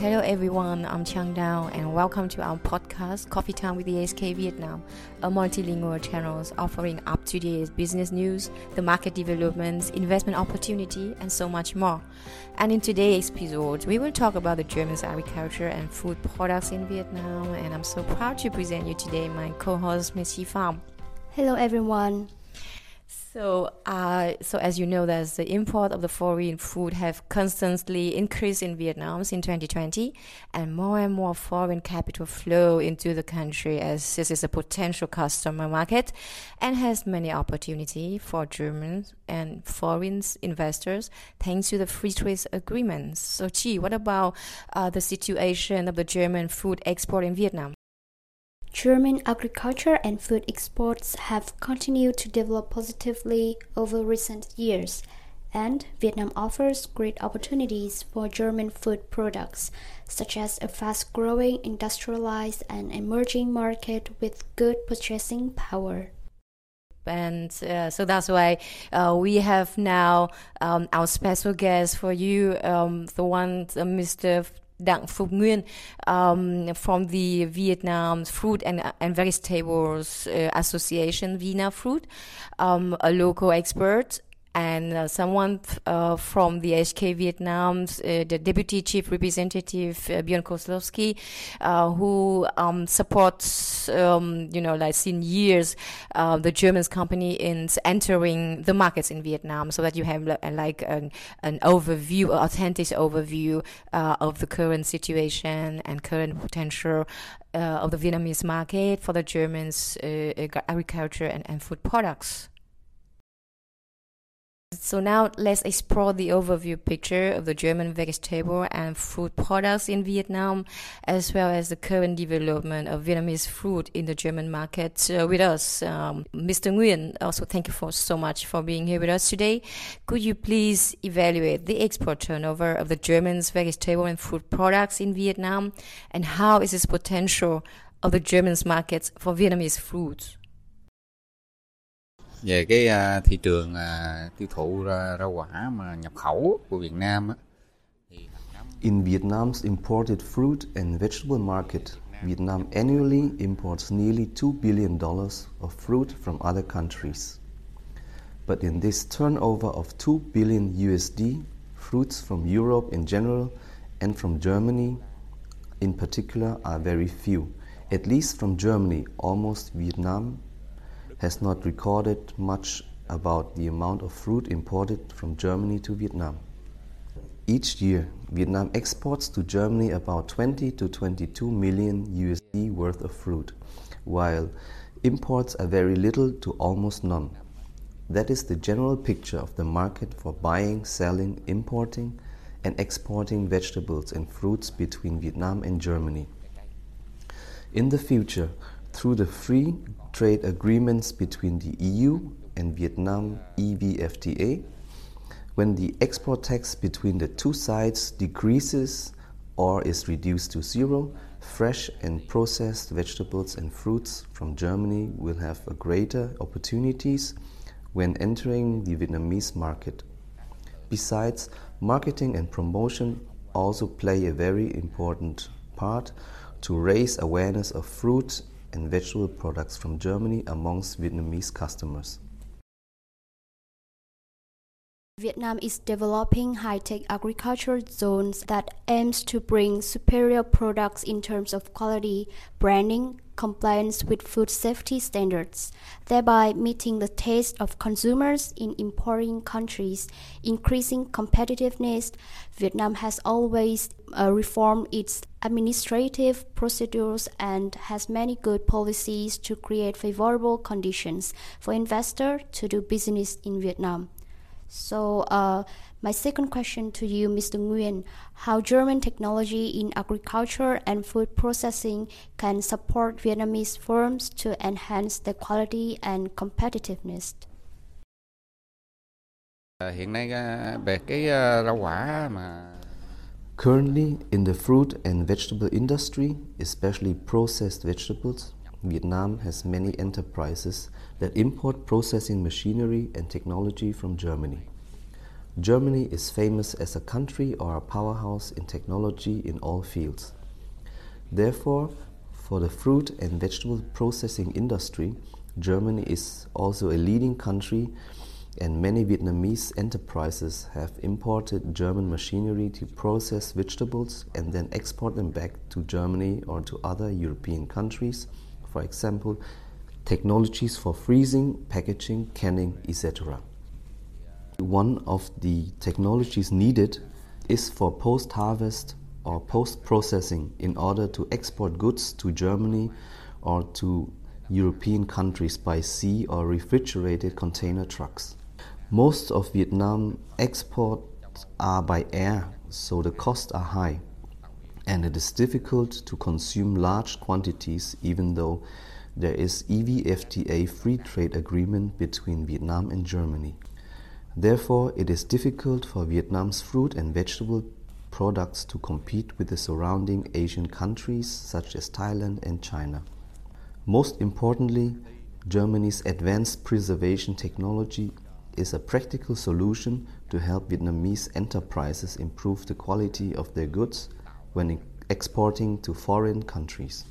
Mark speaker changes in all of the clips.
Speaker 1: Hello everyone, I'm Chang Dao and welcome to our podcast Coffee Time with the AHK Vietnam, a multilingual channel offering up-to-date business news, the market developments, investment opportunity, and so much more. And in today's episode, we will talk about the German's agriculture and food products in Vietnam. And I'm so proud to present you today my co-host Miss Pham.
Speaker 2: Hello everyone.
Speaker 1: So, uh, so as you know, there's the import of the foreign food have constantly increased in Vietnam in 2020, and more and more foreign capital flow into the country as this is a potential customer market, and has many opportunity for German and foreign investors thanks to the free trade agreements. So, Chi, what about uh, the situation of the German food export in Vietnam?
Speaker 2: German agriculture and food exports have continued to develop positively over recent years, and Vietnam offers great opportunities for German food products, such as a fast growing, industrialized, and emerging market with good purchasing power
Speaker 1: and uh, so that's why uh, we have now um, our special guest for you, um, the one, uh, Mr. Phục Nguyen um, from the Vietnam Fruit and, and Vegetables uh, Association, Vina Fruit, um, a local expert and uh, someone uh, from the AHK Vietnam, uh, the Deputy Chief Representative uh, Björn Kozlowski, uh, who um, supports, um, you know, like in years, uh, the German company in entering the markets in Vietnam, so that you have like an, an overview, authentic overview of the current situation and current potential of the Vietnamese market for the Germans' agriculture and, and food products. So now let's explore the overview picture of the German vegetable and fruit products in Vietnam, as well as the current development of Vietnamese fruit in the German market uh, with us. Um, Mr. Nguyen, also thank you for so much for being here with us today. Could you please evaluate the export turnover of the German's vegetable and fruit products in Vietnam, and how is this potential of the German's markets for Vietnamese fruits?
Speaker 3: Về cái uh, thị trường uh, tiêu thụ ra, rau quả mà nhập khẩu của Việt Nam á,
Speaker 4: In Vietnam's imported fruit and vegetable market, Vietnam annually imports nearly $2 billion of fruit from other countries. But in this turnover of 2 billion USD, fruits from Europe in general and from Germany in particular are very few. At least from Germany, almost Vietnam has not recorded much about the amount of fruit imported from Germany to Vietnam. Each year, Vietnam exports to Germany about 20 to 22 million USD worth of fruit, while imports are very little to almost none. That is the general picture of the market for buying, selling, importing, and exporting vegetables and fruits between Vietnam and Germany. In the future, through the free trade agreements between the EU and Vietnam EVFTA, when the export tax between the two sides decreases or is reduced to zero, fresh and processed vegetables and fruits from Germany will have a greater opportunities when entering the Vietnamese market. Besides, marketing and promotion also play a very important part to raise awareness of fruit and vegetable products from Germany amongst Vietnamese customers.
Speaker 2: Vietnam is developing high-tech agricultural zones that aims to bring superior products in terms of quality, branding, compliance with food safety standards, thereby meeting the taste of consumers in importing countries, increasing competitiveness. Vietnam has always uh, reformed its administrative procedures and has many good policies to create favorable conditions for investors to do business in Vietnam. So, uh, my second question to you, Mr. Nguyen, how German technology in agriculture and food processing can support Vietnamese firms to enhance their quality and competitiveness?
Speaker 3: Hiện nay về cái rau quả mà
Speaker 4: Currently, in the fruit and vegetable industry, especially processed vegetables, Vietnam has many enterprises that import processing machinery and technology from Germany. Germany is famous as a country or a powerhouse in technology in all fields. Therefore, for the fruit and vegetable processing industry, Germany is also a leading country, and many Vietnamese enterprises have imported German machinery to process vegetables and then export them back to Germany or to other European countries. For example, technologies for freezing, packaging, canning, etc. One of the technologies needed is for post harvest or post processing in order to export goods to Germany or to European countries by sea or refrigerated container trucks. Most of Vietnam exports are by air, so the costs are high, and it is difficult to consume large quantities even though there is EVFTA free trade agreement between Vietnam and Germany. Therefore, it is difficult for Vietnam's fruit and vegetable products to compete with the surrounding Asian countries such as Thailand and China. Most importantly, Germany's advanced preservation technology is a practical solution to help Vietnamese enterprises improve the quality of their goods when exporting to foreign countries.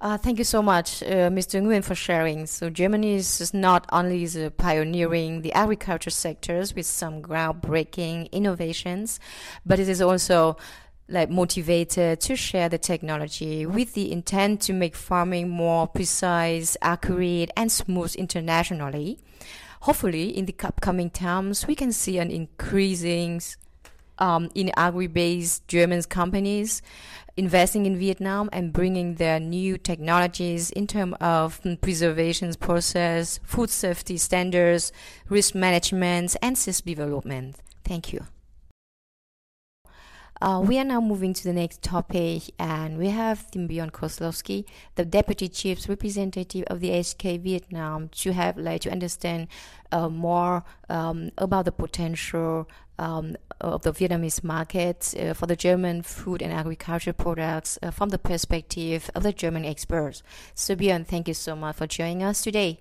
Speaker 1: Uh, thank you so much, uh, Mr. Nguyen, for sharing. So Germany is not only pioneering the agriculture sectors with some groundbreaking innovations, but it is also like motivated to share the technology with the intent to make farming more precise, accurate, and smooth internationally. Hopefully, in the upcoming times, we can see an increasing um, in agri-based German companies investing in Vietnam and bringing their new technologies in terms of preservation process, food safety standards, risk management, and system development. Thank you. Uh, we are now moving to the next topic, and we have Tim Bjorn Kozlowski, the Deputy Chief Representative of the AHK Vietnam, to have like to understand uh, more um, about the potential um, of the Vietnamese market uh, for the German food and agriculture products uh, from the perspective of the German experts. So Bjorn, thank you so much for joining us today.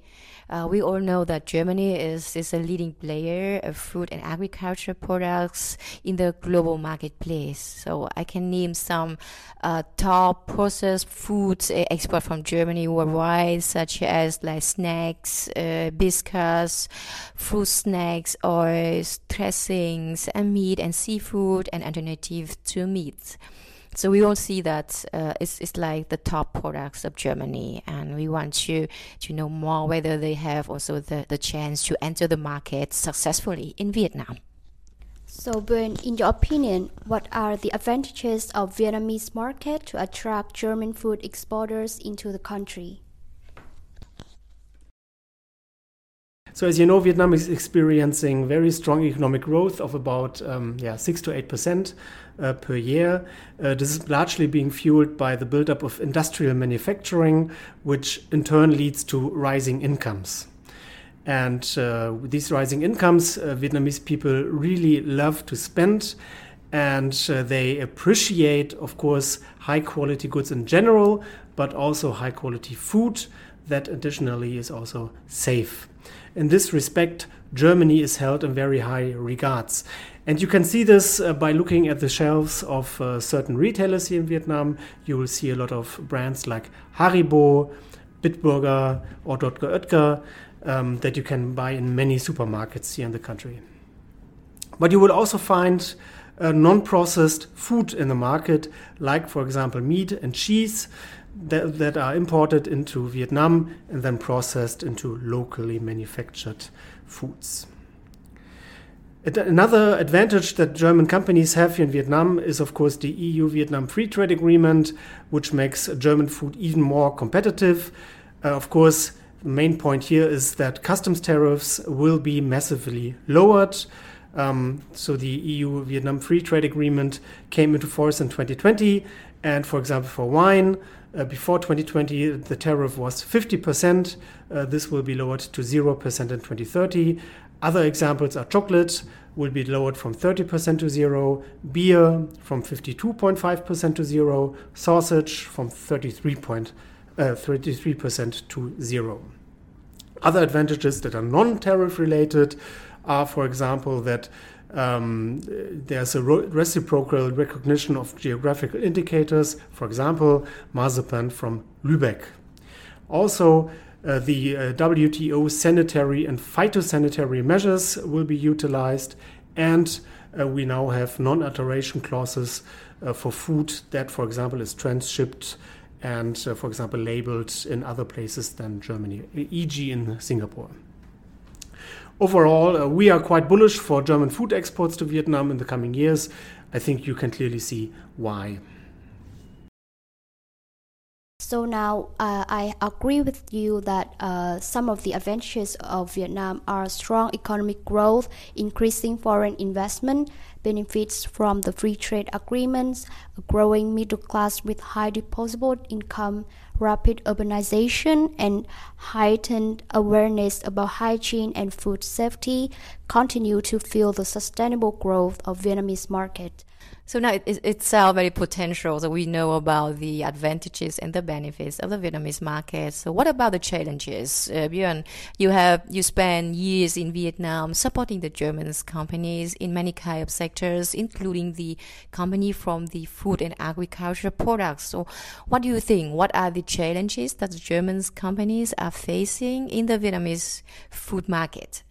Speaker 1: Uh, we all know that Germany is, is a leading player of food and agriculture products in the global marketplace. So I can name some uh, top processed foods uh, export from Germany worldwide, such as like snacks, uh, biscuits, fruit snacks, oils, dressings, and meat and seafood, and alternative to meat. So we all see that uh, it's, it's like the top products of Germany, and we want to to know more whether they have also the, the chance to enter the market successfully in Vietnam.
Speaker 2: So, Ben, in your opinion, what are the advantages of Vietnamese market to attract German food exporters into the country?
Speaker 5: So as you know, Vietnam is experiencing very strong economic growth of about um, yeah six to eight percent uh, per year. Uh, this is largely being fueled by the buildup of industrial manufacturing, which in turn leads to rising incomes. And uh, with these rising incomes, uh, Vietnamese people really love to spend and uh, they appreciate, of course, high quality goods in general, but also high quality food that additionally is also safe. In this respect, Germany is held in very high regards. And you can see this uh, by looking at the shelves of uh, certain retailers here in Vietnam. You will see a lot of brands like Haribo, Bitburger, or Dr. Oetker um, that you can buy in many supermarkets here in the country. But you will also find uh, non processed food in the market, like, for example, meat and cheese that, that are imported into Vietnam and then processed into locally manufactured foods. Another advantage that German companies have here in Vietnam is, of course, the EU Vietnam Free Trade Agreement, which makes German food even more competitive. Uh, of course, the main point here is that customs tariffs will be massively lowered. Um, so the EU Vietnam Free Trade Agreement came into force in 2020, and for example, for wine, uh, before 2020, the tariff was 50%. Uh, this will be lowered to 0% in 2030. Other examples are chocolate will be lowered from 30% to zero, beer from 52.5% to zero, sausage from 33 point, uh, 33% to zero. Other advantages that are non tariff related are, for example, that um, there's a reciprocal recognition of geographical indicators, for example, marzipan from Lübeck. Also, uh, the uh, WTO sanitary and phytosanitary measures will be utilized, and uh, we now have non alteration clauses uh, for food that, for example, is transshipped and, uh, for example, labeled in other places than Germany, e.g., in Singapore. Overall, uh, we are quite bullish for German food exports to Vietnam in the coming years. I think you can clearly see why.
Speaker 2: So now uh, I agree with you that uh, some of the advantages of Vietnam are strong economic growth, increasing foreign investment, benefits from the free trade agreements, a growing middle class with high disposable income, rapid urbanization, and heightened awareness about hygiene and food safety continue to fuel the sustainable growth of Vietnamese market.
Speaker 1: So now it, it's uh, very potential. So we know about the advantages and the benefits of the Vietnamese market. So what about the challenges? Uh, Björn, you have you spent years in Vietnam supporting the German companies in many kind of sectors, including the company from the food and agriculture products. So what do you think? What are the challenges that the German companies are facing in the Vietnamese food market?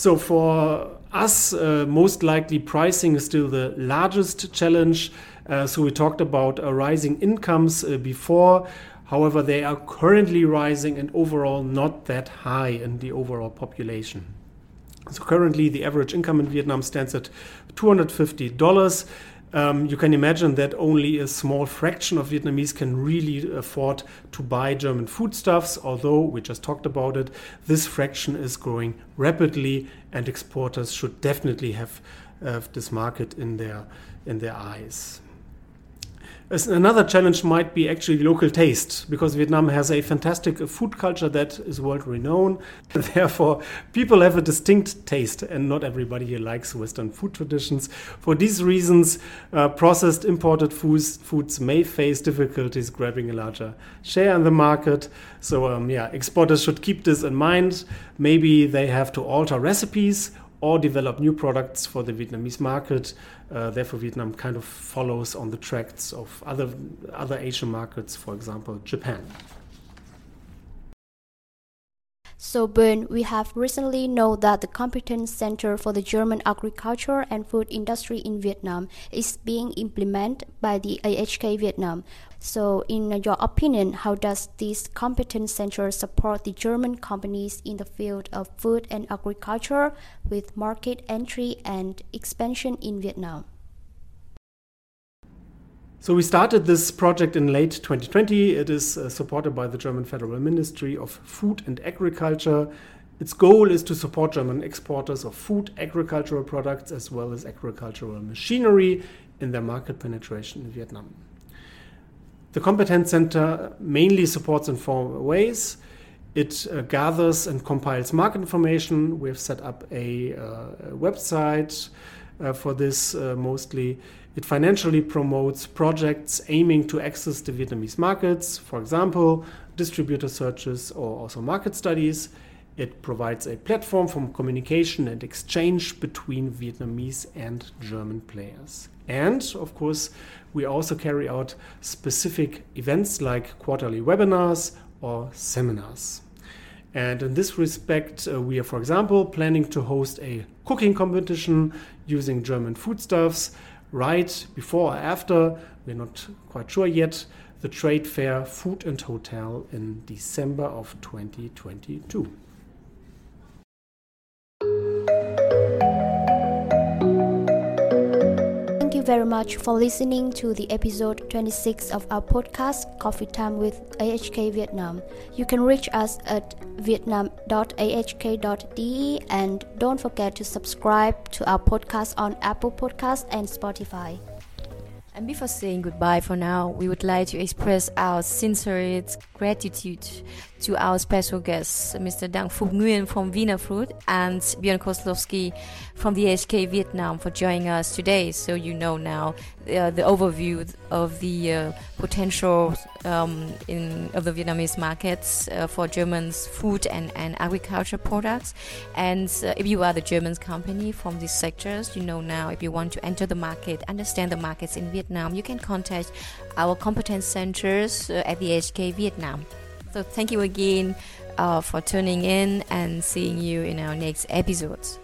Speaker 5: So for us, uh, most likely pricing is still the largest challenge. Uh, so we talked about uh, rising incomes uh, before. However, they are currently rising and overall not that high in the overall population. So currently, the average income in Vietnam stands at $250. Um, you can imagine that only a small fraction of Vietnamese can really afford to buy German foodstuffs, although we just talked about it, this fraction is growing rapidly, and exporters should definitely have uh, this market in their, in their eyes. Another challenge might be actually local taste, because Vietnam has a fantastic food culture that is world renowned. Therefore, people have a distinct taste, and not everybody here likes Western food traditions. For these reasons, uh, processed imported foods, foods may face difficulties grabbing a larger share in the market. So, um, yeah, exporters should keep this in mind. Maybe they have to alter recipes or develop new products for the Vietnamese market. Uh, therefore, Vietnam kind of follows on the tracks of other other Asian markets, for example, Japan.
Speaker 2: So, Björn, we have recently known that the Competence Center for the German Agriculture and Food Industry in Vietnam is being implemented by the AHK Vietnam. So, in your opinion, how does this Competence Center support the German companies in the field of food and agriculture with market entry and expansion in Vietnam?
Speaker 5: So we started this project in late 2020. It is uh, supported by the German Federal Ministry of Food and Agriculture. Its goal is to support German exporters of food, agricultural products, as well as agricultural machinery in their market penetration in Vietnam. The Competence Center mainly supports in four ways. It uh, gathers and compiles market information. We have set up a, uh, a website uh, for this uh, mostly. It financially promotes projects aiming to access the Vietnamese markets, for example, distributor searches or also market studies. It provides a platform for communication and exchange between Vietnamese and German players. And of course, we also carry out specific events like quarterly webinars or seminars. And in this respect, uh, we are, for example, planning to host a cooking competition using German foodstuffs right before or after, we're not quite sure yet, the trade fair Food and Hotel in December of 2022.
Speaker 2: Very much for listening to the episode 26 of our podcast, Coffee Time with AHK Vietnam. You can reach us at vietnam.ahk.de and don't forget to subscribe to our podcast on Apple Podcast and Spotify.
Speaker 1: And before saying goodbye for now, we would like to express our sincere gratitude to our special guests, Mr. Dang Phuc Nguyen from Vina Fruit and Björn Kozlowski from the AHK Vietnam for joining us today. So you know now uh, the overview of the uh, potential um, in of the Vietnamese markets uh, for Germans food and, and agriculture products. And uh, if you are the German company from these sectors, you know now if you want to enter the market, understand the markets in Vietnam, you can contact our competence centers uh, at the AHK Vietnam. So thank you again uh, for tuning in and seeing you in our next episodes.